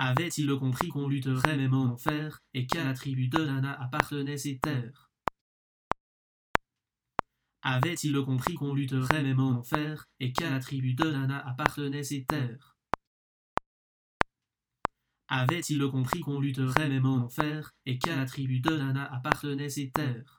Avait-il compris qu'on lutterait même en enfer, et qu'à la tribu de Lana appartenaient ces terres? Avait-il compris qu'on lutterait même en enfer, et qu'à la tribu de Lana appartenaient ces terres? Avait-il compris qu'on lutterait même en enfer, et qu'à la tribu de Lana appartenaient ces terres?